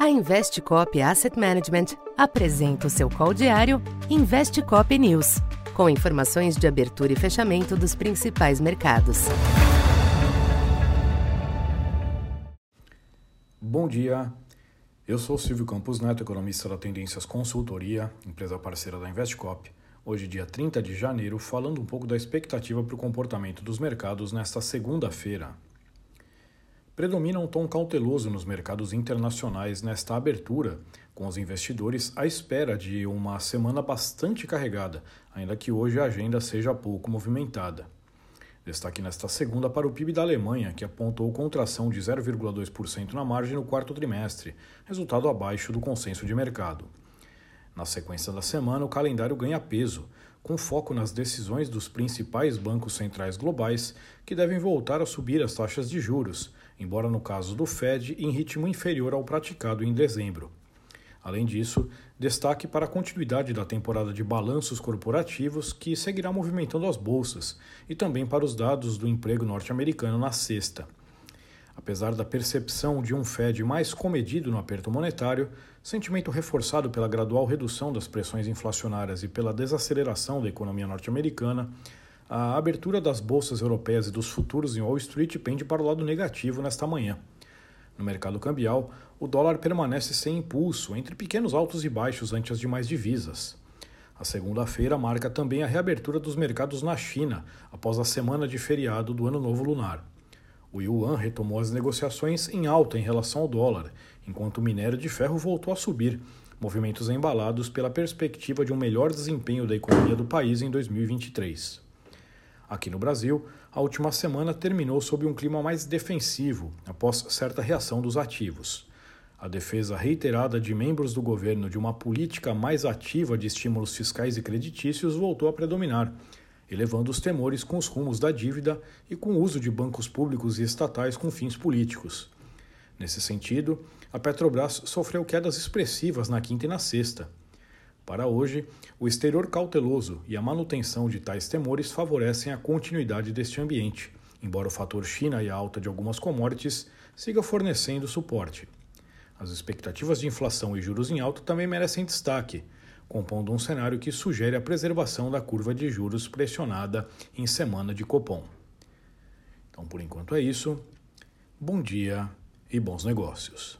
A Investcop Asset Management apresenta o seu call diário Investcop News, com informações de abertura e fechamento dos principais mercados. Bom dia. Eu sou Silvio Campos Neto, economista da Tendências Consultoria, empresa parceira da Investcop. Hoje, dia 30 de janeiro, falando um pouco da expectativa para o comportamento dos mercados nesta segunda-feira. Predomina um tom cauteloso nos mercados internacionais nesta abertura, com os investidores à espera de uma semana bastante carregada, ainda que hoje a agenda seja pouco movimentada. Destaque nesta segunda para o PIB da Alemanha, que apontou contração de 0,2% na margem no quarto trimestre, resultado abaixo do consenso de mercado. Na sequência da semana, o calendário ganha peso, com foco nas decisões dos principais bancos centrais globais, que devem voltar a subir as taxas de juros, embora no caso do Fed em ritmo inferior ao praticado em dezembro. Além disso, destaque para a continuidade da temporada de balanços corporativos que seguirá movimentando as bolsas e também para os dados do emprego norte-americano na sexta. Apesar da percepção de um Fed mais comedido no aperto monetário, sentimento reforçado pela gradual redução das pressões inflacionárias e pela desaceleração da economia norte-americana, a abertura das bolsas europeias e dos futuros em Wall Street pende para o lado negativo nesta manhã. No mercado cambial, o dólar permanece sem impulso, entre pequenos altos e baixos ante as demais divisas. A segunda-feira marca também a reabertura dos mercados na China, após a semana de feriado do Ano Novo Lunar. O yuan retomou as negociações em alta em relação ao dólar, enquanto o minério de ferro voltou a subir, movimentos embalados pela perspectiva de um melhor desempenho da economia do país em 2023. Aqui no Brasil, a última semana terminou sob um clima mais defensivo, após certa reação dos ativos. A defesa reiterada de membros do governo de uma política mais ativa de estímulos fiscais e creditícios voltou a predominar, elevando os temores com os rumos da dívida e com o uso de bancos públicos e estatais com fins políticos. Nesse sentido, a Petrobras sofreu quedas expressivas na quinta e na sexta. Para hoje, o exterior cauteloso e a manutenção de tais temores favorecem a continuidade deste ambiente, embora o fator China e a alta de algumas commodities siga fornecendo suporte. As expectativas de inflação e juros em alta também merecem destaque, compondo um cenário que sugere a preservação da curva de juros pressionada em semana de Copom. Então, por enquanto é isso. Bom dia e bons negócios.